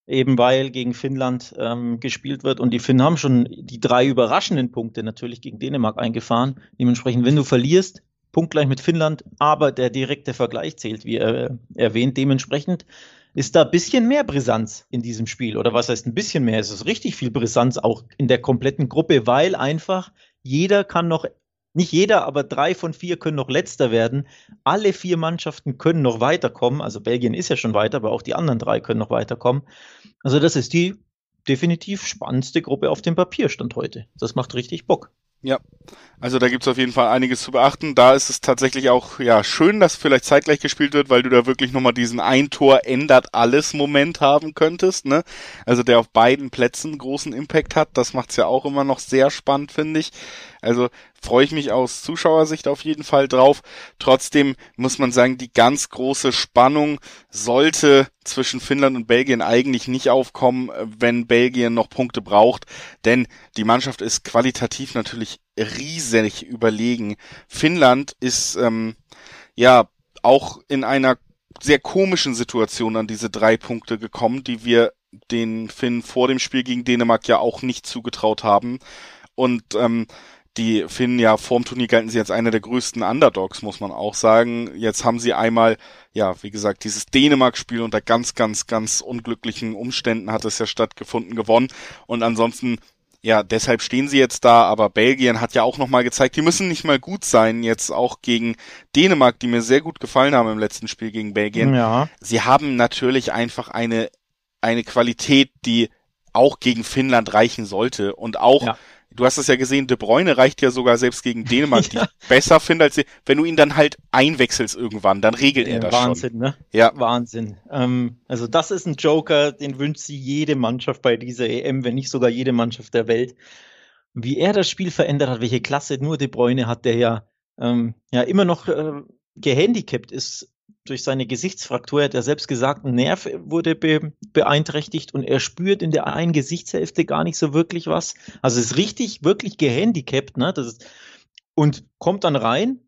eben weil gegen Finnland ähm, gespielt wird. Und die Finnen haben schon die drei überraschenden Punkte natürlich gegen Dänemark eingefahren. Dementsprechend, wenn du verlierst, punktgleich mit Finnland, aber der direkte Vergleich zählt, wie äh, erwähnt. Dementsprechend ist da ein bisschen mehr Brisanz in diesem Spiel. Oder was heißt ein bisschen mehr? Es ist richtig viel Brisanz auch in der kompletten Gruppe, weil einfach jeder kann noch, nicht jeder, aber drei von vier können noch letzter werden. Alle vier Mannschaften können noch weiterkommen. Also Belgien ist ja schon weiter, aber auch die anderen drei können noch weiterkommen. Also das ist die definitiv spannendste Gruppe auf dem Papierstand heute. Das macht richtig Bock. Ja, also da gibt's auf jeden Fall einiges zu beachten. Da ist es tatsächlich auch ja schön, dass vielleicht zeitgleich gespielt wird, weil du da wirklich nochmal diesen ein Tor ändert alles Moment haben könntest, ne? Also der auf beiden Plätzen großen Impact hat. Das macht's ja auch immer noch sehr spannend, finde ich. Also freue ich mich aus Zuschauersicht auf jeden Fall drauf. Trotzdem muss man sagen, die ganz große Spannung sollte zwischen Finnland und Belgien eigentlich nicht aufkommen, wenn Belgien noch Punkte braucht, denn die Mannschaft ist qualitativ natürlich riesig überlegen. Finnland ist ähm, ja auch in einer sehr komischen Situation an diese drei Punkte gekommen, die wir den Finn vor dem Spiel gegen Dänemark ja auch nicht zugetraut haben. Und ähm, die Finnen ja vorm Turnier galten sie als einer der größten Underdogs, muss man auch sagen. Jetzt haben sie einmal, ja, wie gesagt, dieses Dänemark-Spiel unter ganz, ganz, ganz unglücklichen Umständen hat es ja stattgefunden, gewonnen. Und ansonsten, ja, deshalb stehen sie jetzt da, aber Belgien hat ja auch nochmal gezeigt, die müssen nicht mal gut sein, jetzt auch gegen Dänemark, die mir sehr gut gefallen haben im letzten Spiel gegen Belgien. Ja. Sie haben natürlich einfach eine, eine Qualität, die auch gegen Finnland reichen sollte und auch ja du hast es ja gesehen, De Bruyne reicht ja sogar selbst gegen Dänemark, [LAUGHS] ja. die ich besser finde, als sie, wenn du ihn dann halt einwechselst irgendwann, dann regelt er das Wahnsinn, schon. Ne? Ja. Wahnsinn. Ähm, also das ist ein Joker, den wünscht sich jede Mannschaft bei dieser EM, wenn nicht sogar jede Mannschaft der Welt. Wie er das Spiel verändert hat, welche Klasse nur De Bruyne hat, der ja, ähm, ja immer noch äh, gehandicapt ist durch seine Gesichtsfraktur, er hat ja selbst gesagt, ein Nerv wurde be beeinträchtigt und er spürt in der einen Gesichtshälfte gar nicht so wirklich was. Also ist richtig, wirklich gehandicapt, ne? Das ist, und kommt dann rein,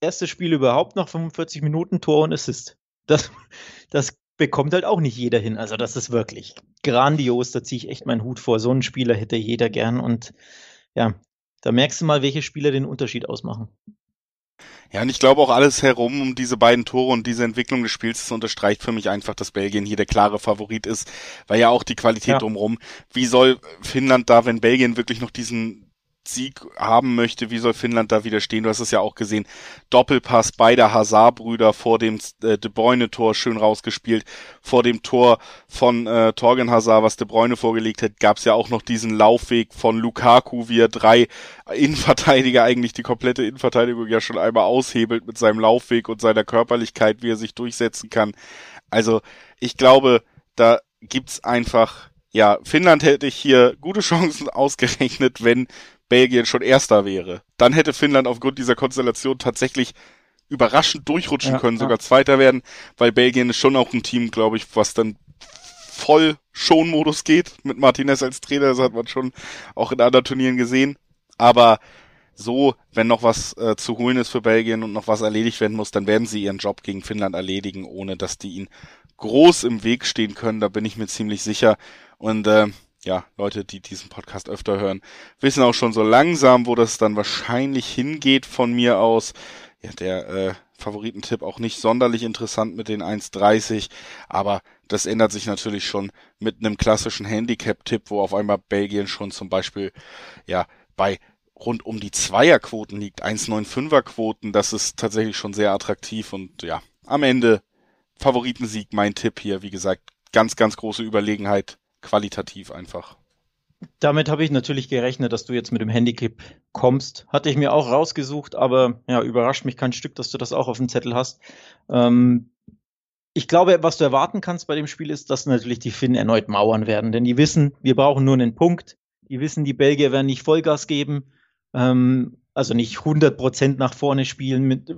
erstes Spiel überhaupt nach 45 Minuten Tor und Assist. Das, das bekommt halt auch nicht jeder hin. Also das ist wirklich grandios, da ziehe ich echt meinen Hut vor. So einen Spieler hätte jeder gern und ja, da merkst du mal, welche Spieler den Unterschied ausmachen. Ja, und ich glaube auch alles herum um diese beiden Tore und diese Entwicklung des Spiels, das unterstreicht für mich einfach, dass Belgien hier der klare Favorit ist, weil ja auch die Qualität ja. drumherum. Wie soll Finnland da, wenn Belgien wirklich noch diesen Sieg haben möchte, wie soll Finnland da widerstehen? Du hast es ja auch gesehen. Doppelpass beider Hazard-Brüder vor dem äh, De Bruyne-Tor schön rausgespielt. Vor dem Tor von äh, Torgen Hazard, was De Bruyne vorgelegt hat, gab es ja auch noch diesen Laufweg von Lukaku, wie er drei Innenverteidiger, eigentlich die komplette Innenverteidigung ja schon einmal aushebelt mit seinem Laufweg und seiner Körperlichkeit, wie er sich durchsetzen kann. Also ich glaube, da gibt's einfach ja, Finnland hätte ich hier gute Chancen [LAUGHS] ausgerechnet, wenn Belgien schon Erster wäre. Dann hätte Finnland aufgrund dieser Konstellation tatsächlich überraschend durchrutschen ja, können, sogar ja. Zweiter werden, weil Belgien ist schon auch ein Team, glaube ich, was dann voll Schonmodus geht mit Martinez als Trainer. Das hat man schon auch in anderen Turnieren gesehen. Aber so, wenn noch was äh, zu holen ist für Belgien und noch was erledigt werden muss, dann werden sie ihren Job gegen Finnland erledigen, ohne dass die ihn groß im Weg stehen können. Da bin ich mir ziemlich sicher. Und äh, ja, Leute, die diesen Podcast öfter hören, wissen auch schon so langsam, wo das dann wahrscheinlich hingeht von mir aus. Ja, der äh, Favoritentipp auch nicht sonderlich interessant mit den 1,30, aber das ändert sich natürlich schon mit einem klassischen Handicap-Tipp, wo auf einmal Belgien schon zum Beispiel ja bei rund um die Zweierquoten liegt, 1,95er Quoten, das ist tatsächlich schon sehr attraktiv und ja, am Ende Favoritensieg mein Tipp hier, wie gesagt, ganz, ganz große Überlegenheit qualitativ einfach. Damit habe ich natürlich gerechnet, dass du jetzt mit dem Handicap kommst. Hatte ich mir auch rausgesucht, aber ja, überrascht mich kein Stück, dass du das auch auf dem Zettel hast. Ähm, ich glaube, was du erwarten kannst bei dem Spiel ist, dass natürlich die Finnen erneut mauern werden, denn die wissen, wir brauchen nur einen Punkt. Die wissen, die Belgier werden nicht Vollgas geben, ähm, also nicht 100% nach vorne spielen, mit,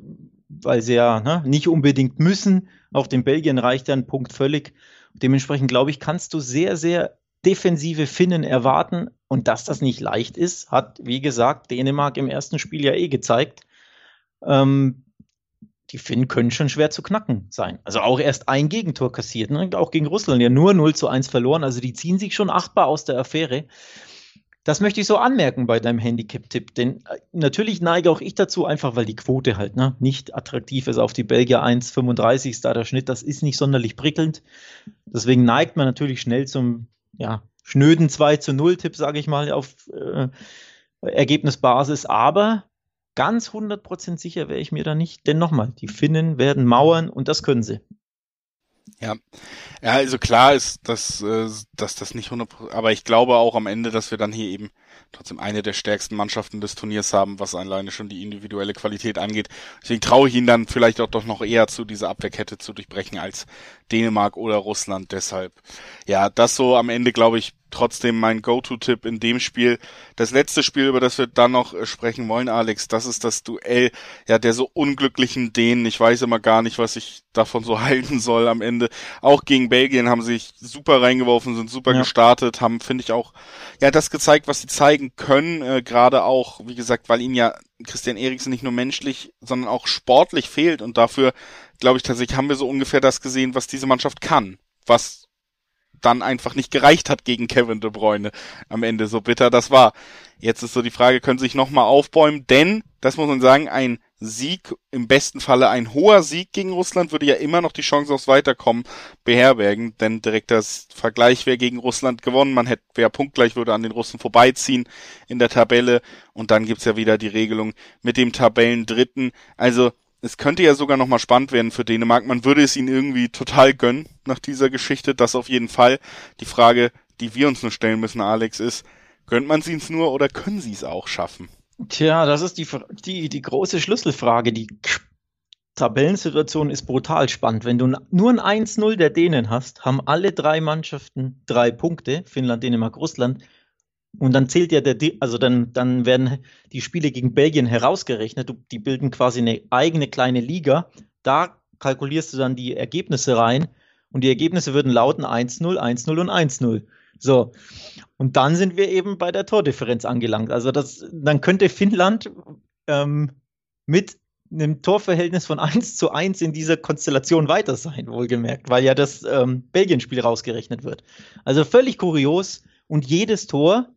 weil sie ja ne, nicht unbedingt müssen. Auf den Belgien reicht ja ein Punkt völlig. Dementsprechend glaube ich, kannst du sehr, sehr defensive Finnen erwarten. Und dass das nicht leicht ist, hat, wie gesagt, Dänemark im ersten Spiel ja eh gezeigt. Ähm, die Finnen können schon schwer zu knacken sein. Also auch erst ein Gegentor kassiert, ne? auch gegen Russland ja nur 0 zu 1 verloren. Also die ziehen sich schon achtbar aus der Affäre. Das möchte ich so anmerken bei deinem Handicap-Tipp, denn äh, natürlich neige auch ich dazu, einfach weil die Quote halt ne, nicht attraktiv ist auf die Belgier 1,35 ist da der Schnitt, das ist nicht sonderlich prickelnd. Deswegen neigt man natürlich schnell zum ja, schnöden 2 zu 0 Tipp, sage ich mal, auf äh, Ergebnisbasis. Aber ganz 100% sicher wäre ich mir da nicht, denn nochmal, die Finnen werden mauern und das können sie. Ja, ja, also klar ist, dass, äh, dass das nicht 100%, aber ich glaube auch am Ende, dass wir dann hier eben trotzdem eine der stärksten Mannschaften des Turniers haben, was alleine schon die individuelle Qualität angeht. Deswegen traue ich ihnen dann vielleicht auch doch noch eher zu, diese Abwehrkette zu durchbrechen als Dänemark oder Russland. Deshalb, ja, das so am Ende, glaube ich, trotzdem mein Go-To-Tipp in dem Spiel. Das letzte Spiel, über das wir dann noch äh, sprechen wollen, Alex, das ist das Duell ja der so unglücklichen Dänen. Ich weiß immer gar nicht, was ich davon so [LAUGHS] halten soll am Ende. Auch gegen Belgien haben sie sich super reingeworfen, sind super ja. gestartet, haben, finde ich, auch ja das gezeigt, was sie zeigen können. Äh, Gerade auch, wie gesagt, weil ihnen ja Christian Eriksen nicht nur menschlich, sondern auch sportlich fehlt. Und dafür, glaube ich, tatsächlich haben wir so ungefähr das gesehen, was diese Mannschaft kann. Was dann einfach nicht gereicht hat gegen Kevin De Bruyne am Ende, so bitter das war. Jetzt ist so die Frage, können sie sich nochmal aufbäumen, denn, das muss man sagen, ein Sieg, im besten Falle ein hoher Sieg gegen Russland, würde ja immer noch die Chance aufs Weiterkommen beherbergen, denn direkt das Vergleich wäre gegen Russland gewonnen, man hätte, wer punktgleich würde an den Russen vorbeiziehen in der Tabelle und dann gibt's ja wieder die Regelung mit dem Tabellendritten. Also es könnte ja sogar nochmal spannend werden für Dänemark. Man würde es ihnen irgendwie total gönnen nach dieser Geschichte. Das auf jeden Fall. Die Frage, die wir uns nur stellen müssen, Alex, ist, gönnt man sie es nur oder können sie es auch schaffen? Tja, das ist die, die, die große Schlüsselfrage. Die Tabellensituation ist brutal spannend. Wenn du nur ein 1-0 der Dänen hast, haben alle drei Mannschaften drei Punkte, Finnland, Dänemark, Russland. Und dann zählt ja der, also dann, dann werden die Spiele gegen Belgien herausgerechnet. Die bilden quasi eine eigene kleine Liga. Da kalkulierst du dann die Ergebnisse rein und die Ergebnisse würden lauten 1-0, 1-0 und 1-0. So. Und dann sind wir eben bei der Tordifferenz angelangt. Also das, dann könnte Finnland ähm, mit einem Torverhältnis von 1 zu 1 in dieser Konstellation weiter sein, wohlgemerkt, weil ja das ähm, Belgien-Spiel rausgerechnet wird. Also völlig kurios und jedes Tor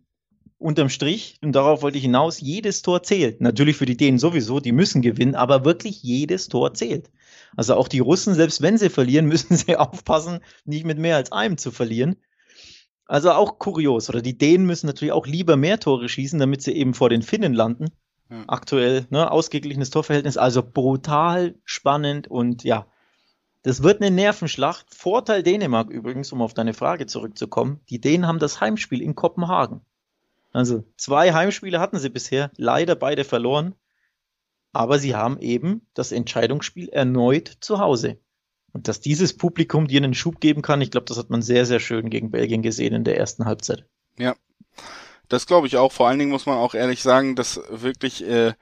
unterm Strich, und darauf wollte ich hinaus, jedes Tor zählt. Natürlich für die Dänen sowieso, die müssen gewinnen, aber wirklich jedes Tor zählt. Also auch die Russen, selbst wenn sie verlieren, [LAUGHS] müssen sie aufpassen, nicht mit mehr als einem zu verlieren. Also auch kurios. Oder die Dänen müssen natürlich auch lieber mehr Tore schießen, damit sie eben vor den Finnen landen. Ja. Aktuell, ne, ausgeglichenes Torverhältnis. Also brutal spannend und ja, das wird eine Nervenschlacht. Vorteil Dänemark übrigens, um auf deine Frage zurückzukommen. Die Dänen haben das Heimspiel in Kopenhagen. Also zwei Heimspiele hatten sie bisher, leider beide verloren. Aber sie haben eben das Entscheidungsspiel erneut zu Hause. Und dass dieses Publikum dir einen Schub geben kann, ich glaube, das hat man sehr, sehr schön gegen Belgien gesehen in der ersten Halbzeit. Ja, das glaube ich auch. Vor allen Dingen muss man auch ehrlich sagen, dass wirklich, äh,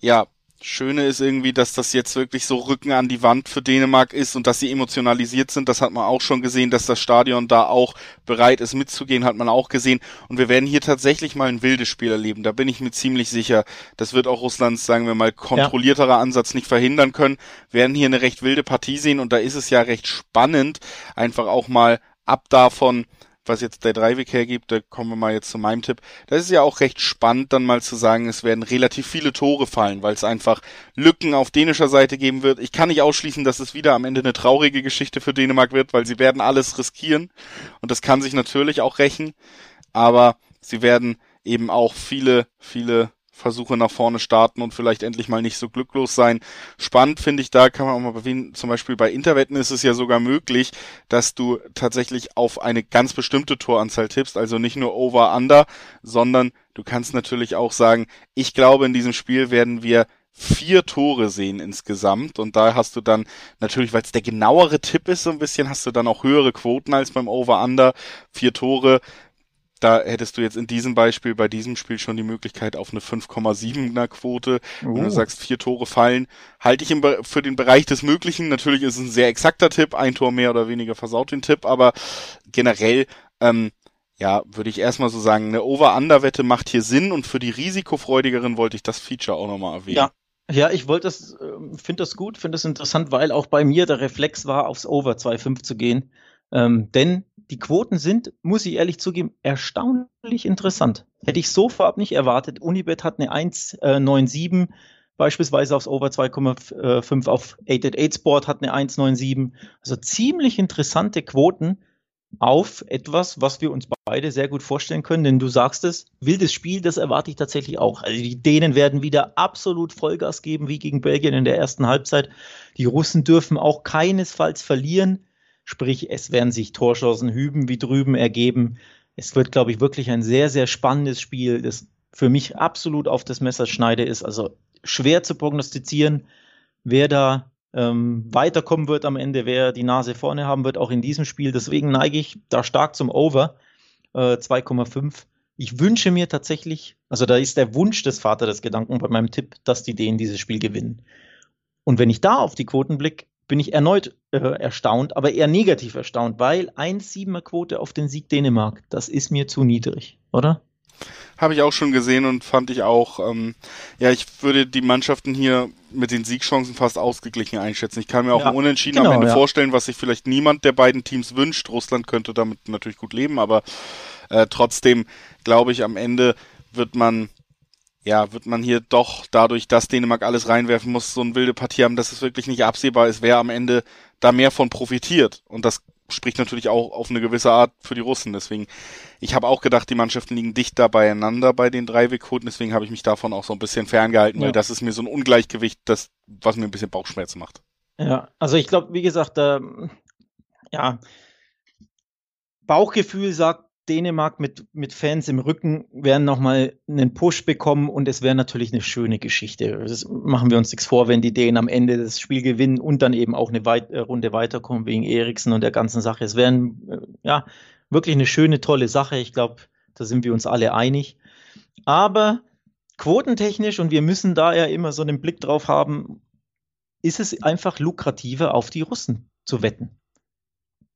ja, Schöne ist irgendwie, dass das jetzt wirklich so Rücken an die Wand für Dänemark ist und dass sie emotionalisiert sind. Das hat man auch schon gesehen, dass das Stadion da auch bereit ist mitzugehen, hat man auch gesehen. Und wir werden hier tatsächlich mal ein wildes Spiel erleben. Da bin ich mir ziemlich sicher. Das wird auch Russlands, sagen wir mal, kontrollierterer ja. Ansatz nicht verhindern können. Wir werden hier eine recht wilde Partie sehen und da ist es ja recht spannend, einfach auch mal ab davon, was jetzt der Dreiweg hergibt, da kommen wir mal jetzt zu meinem Tipp. Das ist ja auch recht spannend, dann mal zu sagen, es werden relativ viele Tore fallen, weil es einfach Lücken auf dänischer Seite geben wird. Ich kann nicht ausschließen, dass es wieder am Ende eine traurige Geschichte für Dänemark wird, weil sie werden alles riskieren und das kann sich natürlich auch rächen, aber sie werden eben auch viele, viele Versuche nach vorne starten und vielleicht endlich mal nicht so glücklos sein. Spannend finde ich da, kann man auch mal erwähnen, zum Beispiel bei Interwetten ist es ja sogar möglich, dass du tatsächlich auf eine ganz bestimmte Toranzahl tippst, also nicht nur over under, sondern du kannst natürlich auch sagen, ich glaube in diesem Spiel werden wir vier Tore sehen insgesamt und da hast du dann natürlich, weil es der genauere Tipp ist so ein bisschen, hast du dann auch höhere Quoten als beim Over-Under. Vier Tore da hättest du jetzt in diesem Beispiel bei diesem Spiel schon die Möglichkeit auf eine 5,7er Quote. Oh. Wenn du sagst, vier Tore fallen, halte ich im, für den Bereich des Möglichen. Natürlich ist es ein sehr exakter Tipp, ein Tor mehr oder weniger versaut den Tipp, aber generell, ähm, ja, würde ich erstmal so sagen, eine Over-Under-Wette macht hier Sinn und für die risikofreudigeren wollte ich das Feature auch nochmal erwähnen. Ja, Ja, ich wollte das, äh, finde das gut, finde das interessant, weil auch bei mir der Reflex war, aufs Over 2,5 zu gehen. Ähm, denn die Quoten sind, muss ich ehrlich zugeben, erstaunlich interessant. Hätte ich so vorab nicht erwartet. Unibet hat eine 1,97 äh, beispielsweise aufs Over 2,5 auf 888 Sport hat eine 1,97. Also ziemlich interessante Quoten auf etwas, was wir uns beide sehr gut vorstellen können, denn du sagst es, wildes Spiel, das erwarte ich tatsächlich auch. Also die Dänen werden wieder absolut Vollgas geben, wie gegen Belgien in der ersten Halbzeit. Die Russen dürfen auch keinesfalls verlieren, sprich es werden sich Torchancen hüben wie drüben ergeben. Es wird, glaube ich, wirklich ein sehr, sehr spannendes Spiel, das für mich absolut auf das Messer schneide ist. Also schwer zu prognostizieren, wer da ähm, weiterkommen wird am Ende, wer die Nase vorne haben wird, auch in diesem Spiel. Deswegen neige ich da stark zum Over äh, 2,5. Ich wünsche mir tatsächlich, also da ist der Wunsch des Vaters des Gedanken bei meinem Tipp, dass die Dänen dieses Spiel gewinnen. Und wenn ich da auf die Quoten blicke, bin ich erneut äh, erstaunt, aber eher negativ erstaunt, weil 1,7er Quote auf den Sieg Dänemark, das ist mir zu niedrig, oder? Habe ich auch schon gesehen und fand ich auch, ähm, ja, ich würde die Mannschaften hier mit den Siegchancen fast ausgeglichen einschätzen. Ich kann mir auch ja, ein Unentschieden genau, am Ende ja. vorstellen, was sich vielleicht niemand der beiden Teams wünscht. Russland könnte damit natürlich gut leben, aber äh, trotzdem glaube ich, am Ende wird man ja, wird man hier doch dadurch, dass Dänemark alles reinwerfen muss, so eine wilde Partie haben, dass es wirklich nicht absehbar ist, wer am Ende da mehr von profitiert. Und das spricht natürlich auch auf eine gewisse Art für die Russen. Deswegen, ich habe auch gedacht, die Mannschaften liegen dichter beieinander bei den drei Wegquoten. Deswegen habe ich mich davon auch so ein bisschen ferngehalten, ja. weil das ist mir so ein Ungleichgewicht, das, was mir ein bisschen Bauchschmerzen macht. Ja, also ich glaube, wie gesagt, ähm, ja, Bauchgefühl sagt, Dänemark mit, mit Fans im Rücken werden nochmal einen Push bekommen und es wäre natürlich eine schöne Geschichte. Das machen wir uns nichts vor, wenn die Dänen am Ende das Spiel gewinnen und dann eben auch eine Weit äh, Runde weiterkommen wegen Eriksen und der ganzen Sache. Es wäre äh, ja wirklich eine schöne, tolle Sache. Ich glaube, da sind wir uns alle einig. Aber quotentechnisch, und wir müssen da ja immer so einen Blick drauf haben, ist es einfach lukrativer, auf die Russen zu wetten.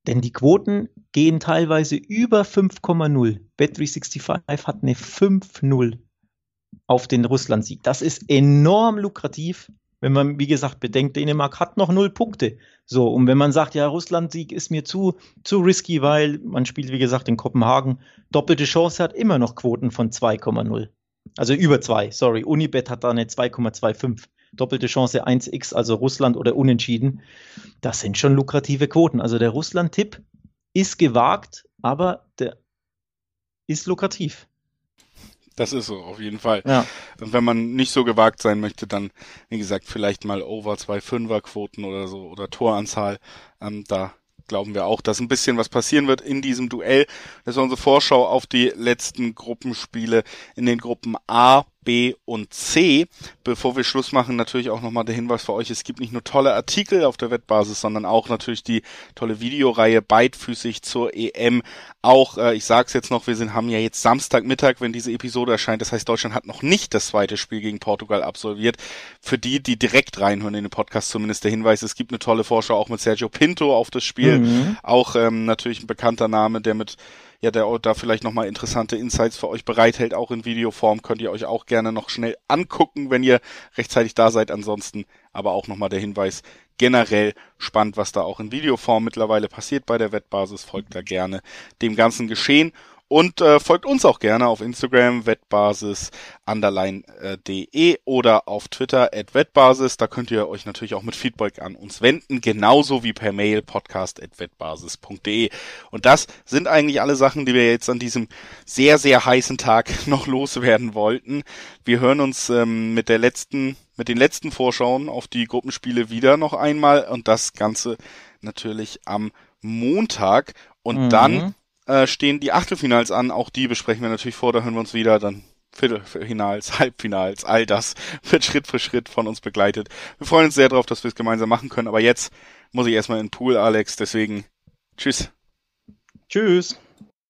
Denn die Quoten gehen teilweise über 5,0. Bet365 hat eine 5,0 auf den Russland-Sieg. Das ist enorm lukrativ, wenn man, wie gesagt, bedenkt, Dänemark hat noch null Punkte. So, und wenn man sagt, ja, Russland-Sieg ist mir zu, zu risky, weil man spielt, wie gesagt, in Kopenhagen, doppelte Chance hat immer noch Quoten von 2,0. Also über 2, sorry. Unibet hat da eine 2,25 doppelte Chance 1x, also Russland oder Unentschieden. Das sind schon lukrative Quoten. Also der Russland-Tipp ist gewagt, aber der ist lukrativ. Das ist so, auf jeden Fall. Ja. Und wenn man nicht so gewagt sein möchte, dann, wie gesagt, vielleicht mal over 2 Fünfer Quoten oder so oder Toranzahl. Ähm, da glauben wir auch, dass ein bisschen was passieren wird in diesem Duell. Das war unsere Vorschau auf die letzten Gruppenspiele in den Gruppen A, B und C. Bevor wir Schluss machen, natürlich auch nochmal der Hinweis für euch, es gibt nicht nur tolle Artikel auf der Wettbasis, sondern auch natürlich die tolle Videoreihe Beidfüßig zur EM. Auch, äh, ich sag's jetzt noch, wir sind, haben ja jetzt Samstagmittag, wenn diese Episode erscheint. Das heißt, Deutschland hat noch nicht das zweite Spiel gegen Portugal absolviert. Für die, die direkt reinhören in den Podcast, zumindest der Hinweis, es gibt eine tolle Vorschau auch mit Sergio Pinto auf das Spiel. Mhm. Auch ähm, natürlich ein bekannter Name, der mit ja, der da vielleicht nochmal interessante Insights für euch bereithält, auch in Videoform, könnt ihr euch auch gerne noch schnell angucken, wenn ihr rechtzeitig da seid. Ansonsten aber auch nochmal der Hinweis, generell spannend, was da auch in Videoform mittlerweile passiert bei der Wettbasis. Folgt da gerne dem ganzen Geschehen. Und äh, folgt uns auch gerne auf Instagram, wettbasis underline äh, de oder auf Twitter at wettbasis. Da könnt ihr euch natürlich auch mit Feedback an uns wenden, genauso wie per Mail podcast at wettbasis.de. Und das sind eigentlich alle Sachen, die wir jetzt an diesem sehr, sehr heißen Tag [LAUGHS] noch loswerden wollten. Wir hören uns ähm, mit der letzten, mit den letzten Vorschauen auf die Gruppenspiele wieder noch einmal und das Ganze natürlich am Montag. Und mhm. dann äh, stehen die Achtelfinals an. Auch die besprechen wir natürlich vor. Da hören wir uns wieder. Dann Viertelfinals, [LAUGHS] Halbfinals, all das wird Schritt für Schritt von uns begleitet. Wir freuen uns sehr darauf, dass wir es gemeinsam machen können. Aber jetzt muss ich erstmal in den Pool, Alex. Deswegen tschüss. Tschüss.